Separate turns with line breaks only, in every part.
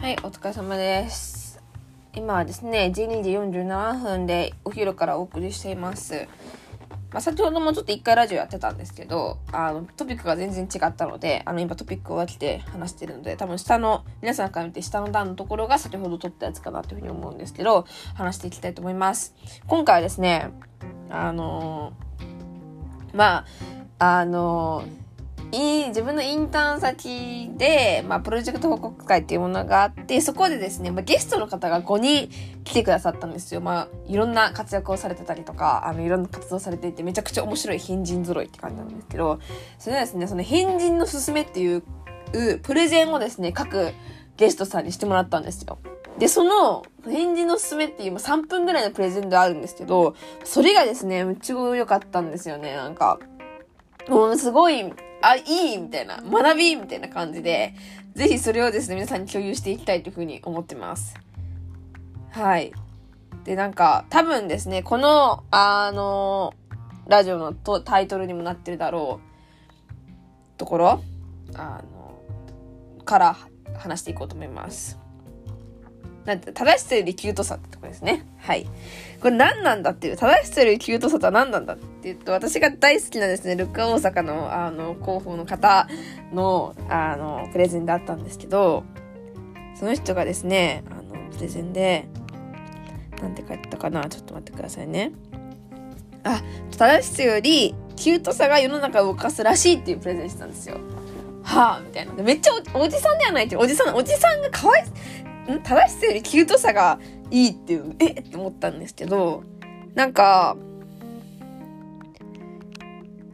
はい、お疲れ様です。今はですね、12時47分でお昼からお送りしています。まあ、先ほどもちょっと一回ラジオやってたんですけど、あの、トピックが全然違ったので、あの、今トピックを分けて話してるので、多分下の、皆さんから見て下の段のところが先ほど撮ったやつかなというふうに思うんですけど、話していきたいと思います。今回はですね、あのまあ、あのいい自分のインターン先で、まあ、プロジェクト報告会っていうものがあって、そこでですね、まあ、ゲストの方が5人来てくださったんですよ。まあ、いろんな活躍をされてたりとか、あの、いろんな活動されていて、めちゃくちゃ面白い変人揃いって感じなんですけど、それはですね、その変人のすすめっていう、プレゼンをですね、各ゲストさんにしてもらったんですよ。で、その、返事のすすめっていう3分ぐらいのプレゼンであるんですけど、それがですね、めっちゃ良かったんですよね、なんか。もうすごい、あ、いいみたいな、学びみたいな感じで、ぜひそれをですね、皆さんに共有していきたいというふうに思ってます。はい。で、なんか、多分ですね、この、あの、ラジオのとタイトルにもなってるだろう、ところ、あの、から話していこうと思います。なんて、正しさよりキュートさってとこですね。はい。これ何なんだっていう、正しさよりキュートさとは何なんだって言うと、私が大好きなですね、ルッカ大阪の、あの、広報の方の、あの、プレゼンであったんですけど、その人がですね、あの、プレゼンで、なんて書いてたかなちょっと待ってくださいね。あ、正しさより、キュートさが世の中を動かすらしいっていうプレゼンしたんですよ。はあみたいな。めっちゃおじさんではないって、おじさん、おじさんがかわい、ん正しさよりキュートさがいいっていう、え？って思ったんですけど、なんか、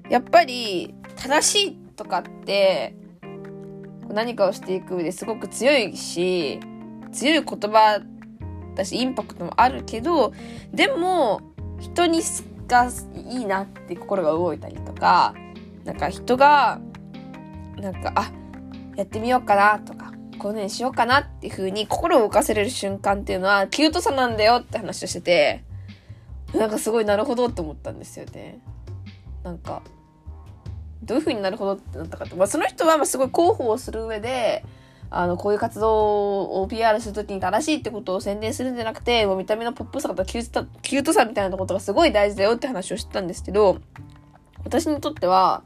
やっぱり、正しいとかって、何かをしていく上ですごく強いし、強い言葉だし、インパクトもあるけど、でも、人にがいいなって心が動いたりとか、なんか人が、なんか、あ、やってみようかなとか、こういうのにしようかなっていう風に心を動かせれる瞬間っていうのは、キュートさなんだよって話をしてて、なんかすごいなるほどって思ったんですよね。なんか、どういう風になるほどってなったかって、まあその人はまあすごい広報をする上で、あの、こういう活動を PR するときに正しいってことを宣伝するんじゃなくて、もう見た目のポップさとかキュートキュートさみたいなことがすごい大事だよって話をしてたんですけど、私にとっては、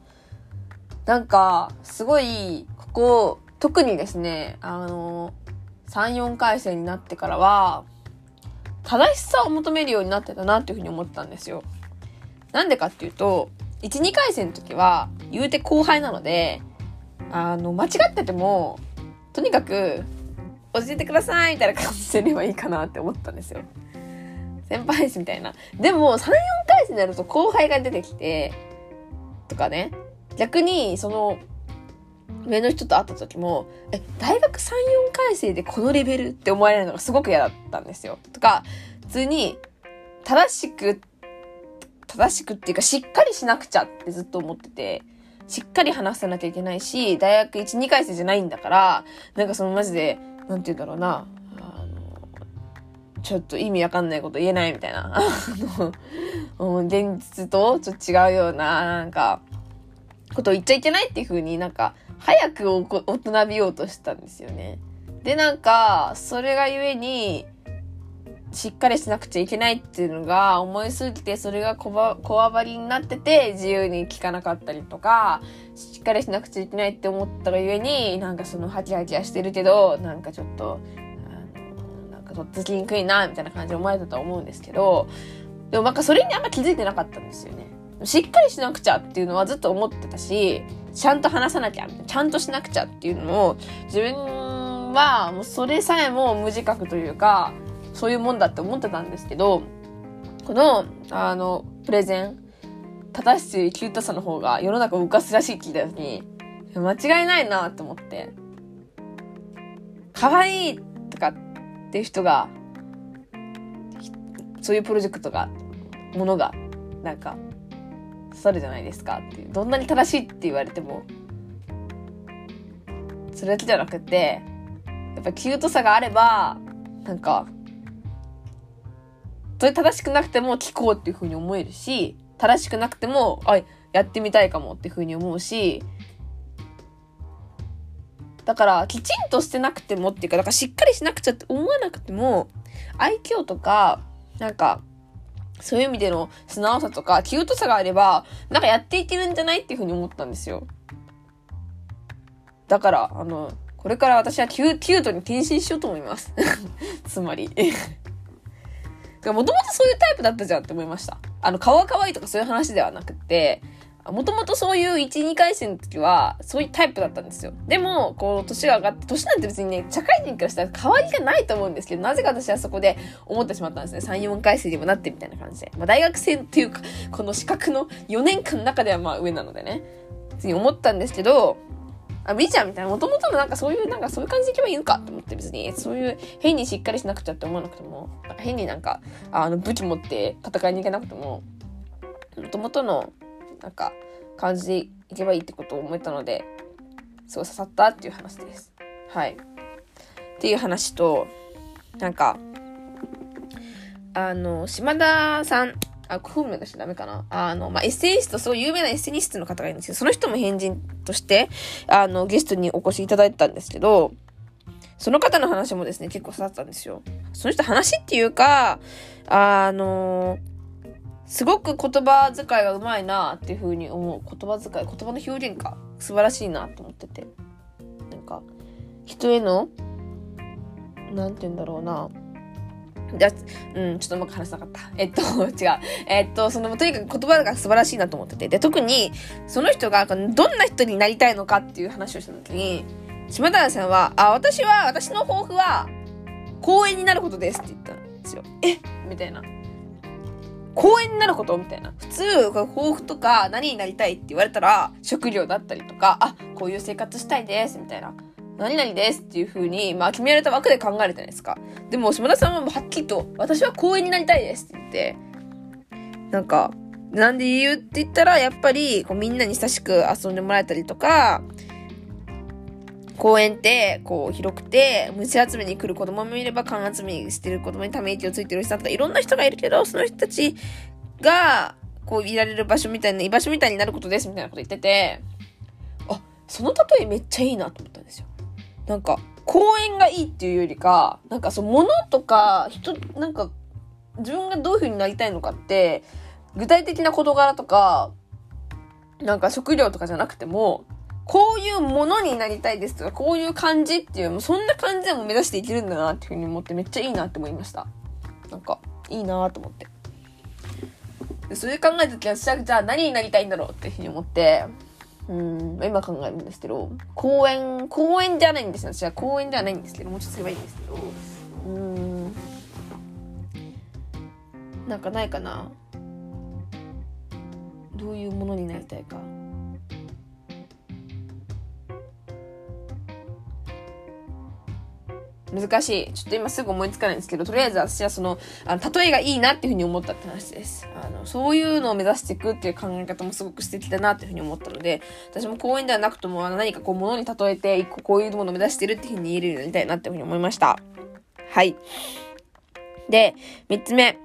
なんか、すごい、ここ、特にですね、あの、3、4回生になってからは、正しさを求めるようになってたなっていうふうに思ったんですよ。なんでかっていうと、1、2回生の時は、言うて後輩なので、あの、間違ってても、とにかく、教えてくださいみたいな感じでればいいかなって思ったんですよ。先輩ですみたいな。でも、3、4回生になると後輩が出てきて、とかね、逆に、その、上の人と会った時も、え、大学3、4回生でこのレベルって思われるのがすごく嫌だったんですよ。とか、普通に、正しく、正しくっていうか、しっかりしなくちゃってずっと思ってて、しっかり話さなきゃいけないし、大学1、2回生じゃないんだから、なんかそのマジで、なんて言うんだろうな、あの、ちょっと意味わかんないこと言えないみたいな、あの、うん現実とちょっと違うような、なんか、ことを言っちゃいけないっていう風になんか、早く大人びようとしたんですよね。で、なんか、それがゆえに、しっかりしなくちゃいけないっていうのが思いすぎて、それがこわこわばりになってて、自由に聞かなかったりとか、しっかりしなくちゃいけないって思ったがゆえに、なんかそのハキハキはしてるけど、なんかちょっと、なんかとっつきにくいな、みたいな感じで思われたと思うんですけど、でもなんかそれにあんま気づいてなかったんですよね。しっかりしなくちゃっていうのはずっと思ってたし、ちゃんと話さなきゃ、ちゃんとしなくちゃっていうのを、自分はもうそれさえも無自覚というか、そういうもんだって思ってたんですけど、この、あの、プレゼン、正しいキュートさの方が世の中を動かすらしいって聞いた時に、間違いないなって思って、可愛いとかっていう人が、そういうプロジェクトが、ものが、なんか、刺さるじゃないですかっていう。どんなに正しいって言われても、それだけじゃなくて、やっぱキュートさがあれば、なんか、それ正しくなくても聞こうっていう風に思えるし、正しくなくても、あ、やってみたいかもっていう風に思うし、だだから、きちんとしてなくてもっていうか、だからしっかりしなくちゃって思わなくても、愛嬌とか、なんか、そういう意味での素直さとか、キュートさがあれば、なんかやっていけるんじゃないっていうふうに思ったんですよ。だから、あの、これから私はキュキュートに転身しようと思います。つまり。もともとそういうタイプだったじゃんって思いました。あの、顔は可愛いとかそういう話ではなくて、もともとそういう1、2回戦の時は、そういうタイプだったんですよ。でも、こう、年が上がって、年なんて別にね、社会人からしたら変わりがないと思うんですけど、なぜか私はそこで思ってしまったんですね。3、4回生にもなってみたいな感じで。まあ、大学生っていうか、この資格の4年間の中ではまあ上なのでね。別に思ったんですけど、あ、いいじゃんみたいな。もともとのなんかそういう、なんかそういう感じでいけばいいのかと思って別に、そういう変にしっかりしなくちゃって思わなくても、変になんか、あの、武器持って戦いに行けなくても、もともとの、なんか、感じでいけばいいってことを思えたので、すごい刺さったっていう話です。はい。っていう話と、なんか、あの、島田さん、あ、本名出しちゃダメかな。あの、まあ、エッセイスト、すごい有名なエッセイストの方がいるんですけど、その人も変人として、あの、ゲストにお越しいただいたんですけど、その方の話もですね、結構刺さったんですよ。その人話っていうか、あの、すごく言葉遣いがうまいなっていう風に思う。言葉遣い、言葉の表現か。素晴らしいなと思ってて。なんか、人への、なんて言うんだろうな。じゃうん、ちょっとうまく話せなかった。えっと、違う。えっと、その、とにかく言葉が素晴らしいなと思ってて。で、特に、その人が、どんな人になりたいのかっていう話をした時に、島田さんは、あ、私は、私の抱負は、公園になることですって言ったんですよ。えみたいな。公園になることみたいな。普通、抱負とか何になりたいって言われたら、食料だったりとか、あ、こういう生活したいです、みたいな。何々ですっていう風に、まあ決められた枠で考えるじゃないですか。でも、島田さんははっきりと、私は公園になりたいですって言って、なんか、なんで理由って言ったら、やっぱり、こうみんなに親しく遊んでもらえたりとか、公園って、こう、広くて、虫集めに来る子供もいれば、缶集めしてる子供にため息をついてる人とか、いろんな人がいるけど、その人たちが、こう、いられる場所みたいな、居場所みたいになることです、みたいなこと言ってて、あ、その例えめっちゃいいなと思ったんですよ。なんか、公園がいいっていうよりか、なんかその物とか、人、なんか、自分がどういう風になりたいのかって、具体的な事柄とか、なんか食料とかじゃなくても、こういうものになりたいですとか、こういう感じっていう、そんな感じでも目指していけるんだなっていうふうに思ってめっちゃいいなって思いました。なんか、いいなと思って。でそういう考えた時は私はじゃあ何になりたいんだろうっていうふうに思って、うん、今考えるんですけど、公園、公園じゃないんですよ。私は公園ではないんですけど、もうちょっとすればいいんですけど、うん、なんかないかな。どういうものになりたいか。難しい。ちょっと今すぐ思いつかないんですけど、とりあえず私はその、あの、例えがいいなっていうふうに思ったって話です。あの、そういうのを目指していくっていう考え方もすごく素敵だなっていうふうに思ったので、私も公園ではなくとも、あの、何かこう、物に例えて、一個こういうものを目指してるっていうふうに言えるようになりたいなっていうふうに思いました。はい。で、三つ目。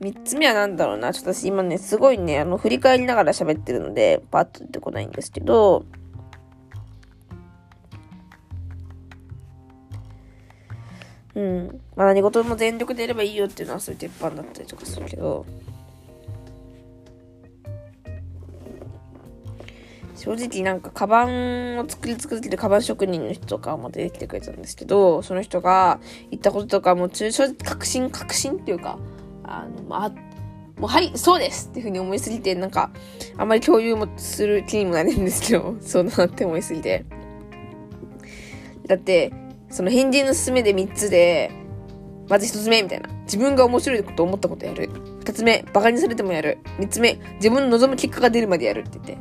三つ目は何だろうな。ちょっと私今ね、すごいね、あの、振り返りながら喋ってるので、パッと出てこないんですけど、うん。まあ何事も全力でやればいいよっていうのはそういう鉄板だったりとかするけど、正直なんかカバンを作り続けるカバン職人の人とかも出てきてくれたんですけど、その人が言ったこととかも正直確信、確信っていうか、あの、まあ、もうはい、そうですっていうふうに思いすぎて、なんか、あんまり共有もする気にもなるんですけど、そうなって思いすぎて。だって、その変人の勧めで3つで、まず1つ目みたいな。自分が面白いこと思ったことやる。2つ目、馬鹿にされてもやる。3つ目、自分の望む結果が出るまでやるって言って。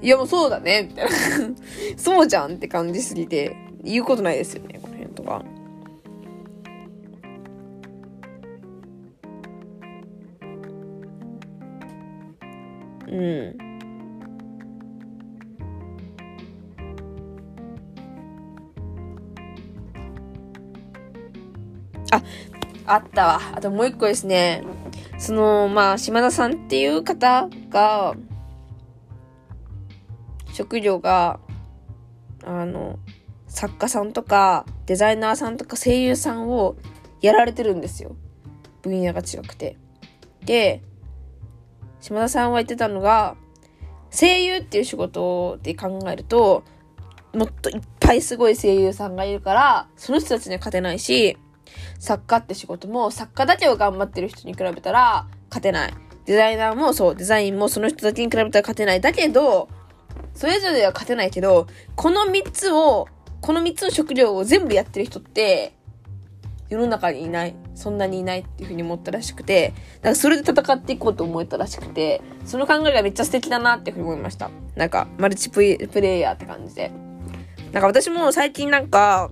いやもうそうだねみたいな そうじゃんって感じすぎて、言うことないですよね、この辺とか。うん。あ、あったわ。あともう一個ですね。その、まあ、島田さんっていう方が、職業が、あの、作家さんとかデザイナーさんとか声優さんをやられてるんですよ。分野が違くて。で、島田さんは言ってたのが、声優っていう仕事で考えると、もっといっぱいすごい声優さんがいるから、その人たちには勝てないし、作家って仕事も作家だけを頑張ってる人に比べたら勝てない。デザイナーもそう、デザインもその人だけに比べたら勝てない。だけど、それぞれは勝てないけど、この3つを、この3つの職業を全部やってる人って、世の中にいない。そんなにいないっていうふうに思ったらしくて、だからそれで戦っていこうと思えたらしくて、その考えがめっちゃ素敵だなっていうふうに思いました。なんか、マルチプレイヤーって感じで。なんか私も最近なんか、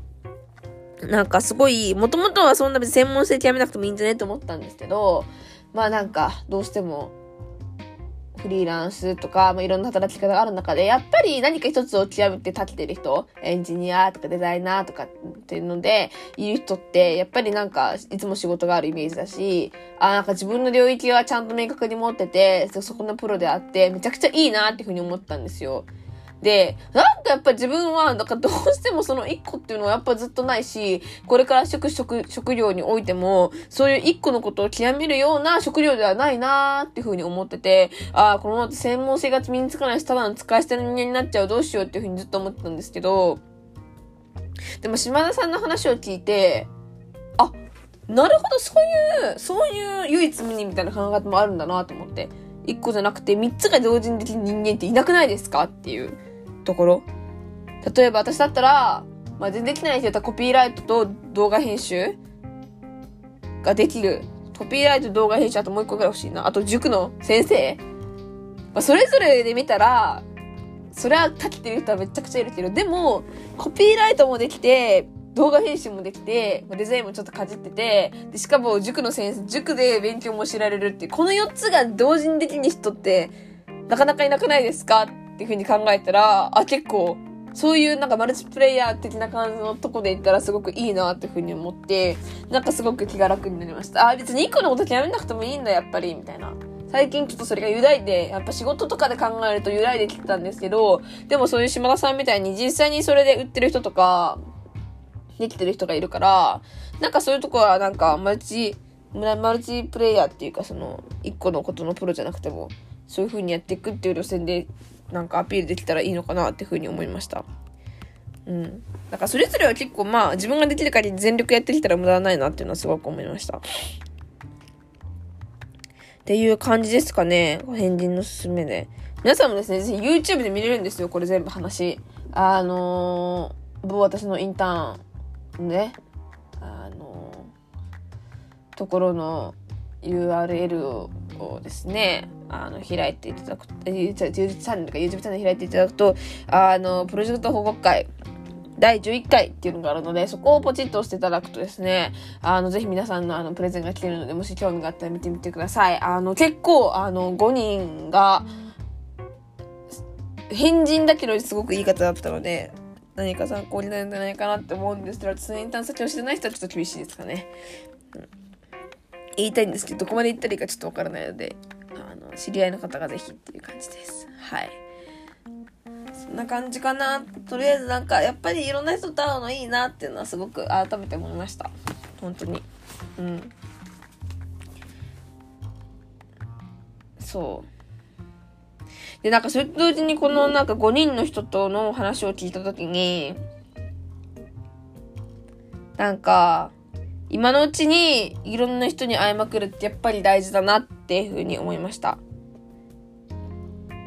なんかすごい、もともとはそんな別に専門性極めなくてもいいんじゃねって思ったんですけど、まあなんか、どうしてもフリーランスとか、まあ、いろんな働き方がある中で、やっぱり何か一つを極めて立ってる人、エンジニアとかデザイナーとかっていうので、いる人って、やっぱりなんか、いつも仕事があるイメージだし、あ、なんか自分の領域はちゃんと明確に持ってて、そこのプロであって、めちゃくちゃいいなっていうふうに思ったんですよ。で、なんかやっぱ自分は、なんかどうしてもその一個っていうのはやっぱずっとないし、これから職、職、職業においても、そういう一個のことを極めるような職業ではないなーっていうふうに思ってて、ああ、このまま専門性が身につかないし、ただの使い捨ての人間になっちゃう、どうしようっていうふうにずっと思ってたんですけど、でも島田さんの話を聞いて、あ、なるほど、そういう、そういう唯一無二みたいな考え方もあるんだなと思って。一個じゃなくて三つが同時にできる人間っていなくないですかっていう。ところ。例えば私だったら、まあ、全然できない人だったらコピーライトと動画編集ができる。コピーライト動画編集あともう一個ぐらい欲しいな。あと塾の先生。まあ、それぞれで見たら、それは立ててる人はめちゃくちゃいるけど、でも、コピーライトもできて、動画編集もできて、デザインもちょっとかじってて、で、しかも塾の先生、塾で勉強も知られるっていう、この4つが同時にできる人って、なかなかいなくないですか？っていうふうに考えたら、あ、結構、そういうなんかマルチプレイヤー的な感じのとこで言ったらすごくいいなっていうふうに思って、なんかすごく気が楽になりました。あ、別に一個のことやめなくてもいいんだ、やっぱり、みたいな。最近ちょっとそれが揺らいで、やっぱ仕事とかで考えると揺らいできてたんですけど、でもそういう島田さんみたいに実際にそれで売ってる人とか、できてる人がいるから、なんかそういうとこはなんかマルチ、マルチプレイヤーっていうかその、一個のことのプロじゃなくても、そういう風にやっていくっていう路線でなんかアピールできたらいいのかなっていうふうに思いました。うん。だからそれぞれは結構まあ自分ができる限り全力やってきたら無駄ないなっていうのはすごく思いました。っていう感じですかね。変人のすすめで。皆さんもですね、ぜひ YouTube で見れるんですよ。これ全部話。あのー、某私のインターンね、あのー、ところの URL をですね、あの、開いていただく、YouTube チャンネルか YouTube チャンネル開いていただくと、あの、プロジェクト報告会、第11回っていうのがあるので、そこをポチッと押していただくとですね、あの、ぜひ皆さんのあの、プレゼンが来てるので、もし興味があったら見てみてください。あの、結構、あの、5人が、変人だけどすごくいい方だったので、何か参考になるんじゃないかなって思うんですけど、常に探索をしてない人はちょっと厳しいですかね。うん、言いたいんですけど、どこまで言ったらいいかちょっとわからないので、あの、知り合いの方がぜひっていう感じです。はい。そんな感じかな。とりあえずなんか、やっぱりいろんな人と会うのいいなっていうのはすごく改めて思いました。本当に。うん。そう。で、なんかそれと同時にこのなんか5人の人との話を聞いたときに、なんか、今のうちにいろんな人に会いまくるってやっぱり大事だなっていうふうに思いました。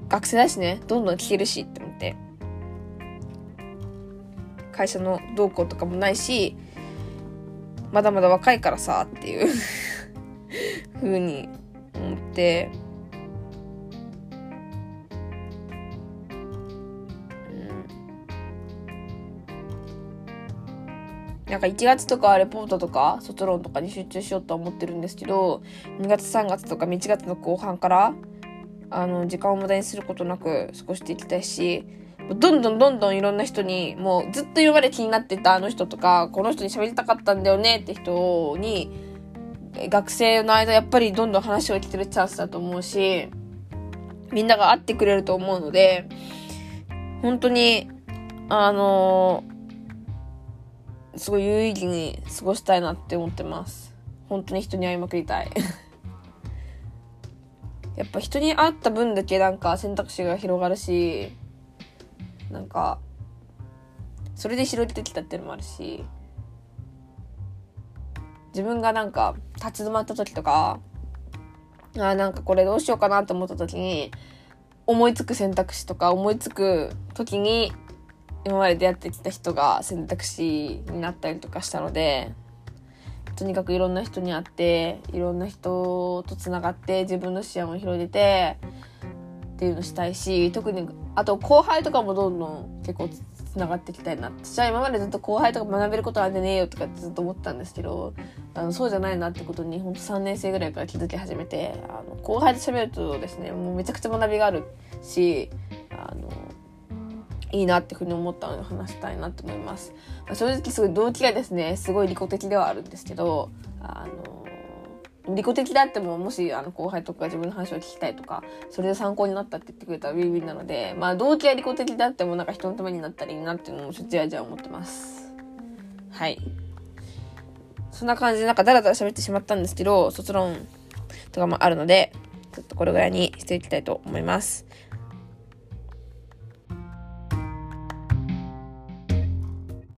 学生だしね、どんどん聞けるしって思って。会社の動向とかもないし、まだまだ若いからさっていうふうに思って、なんか1月とかレポートとか卒論とかに集中しようと思ってるんですけど、2月3月とか1月の後半から、あの、時間を無駄にすることなく過ごしていきたいし、どんどんどんどんいろんな人に、もうずっと今まで気になってたあの人とか、この人に喋りたかったんだよねって人に、学生の間やっぱりどんどん話を聞けるチャンスだと思うし、みんなが会ってくれると思うので、本当に、あのすごい有意義に過ごしたいなって思ってます。本当に人に会いまくりたい。やっぱ人に会った分だけなんか選択肢が広がるしなんかそれで広げてきたっていうのもあるし自分がなんか立ち止まった時とかあなんかこれどうしようかなって思った時に思いつく選択肢とか思いつく時に今まで出会ってきた人が選択肢になったりとかしたのでとにかくいろんな人に会っていろんな人とつながって自分の視野を広げてっていうのしたいし特にあと後輩とかもどんどん結構つながっていきたいな私は今までずっと後輩とか学べることあんでねえよとかずっと思ったんですけどあのそうじゃないなってことに本当3年生ぐらいから気づき始めてあの後輩と喋るとですねもうめちゃくちゃ学びがあるしあのいいなっていうふうに思ったので話したいなと思います。まあ、正直すごい動機がですねすごい利己的ではあるんですけどあの利己的であってももしあの後輩とか自分の話を聞きたいとかそれで参考になったって言ってくれたらウィンウィンなのでまあ動機は利己的であってもなんか人のためになったらいいなっていうのもちょっとじわじわ思ってます。はい。そんな感じでなんかダラダラ喋ってしまったんですけど卒論とかもあるのでちょっとこれぐらいにしていきたいと思います。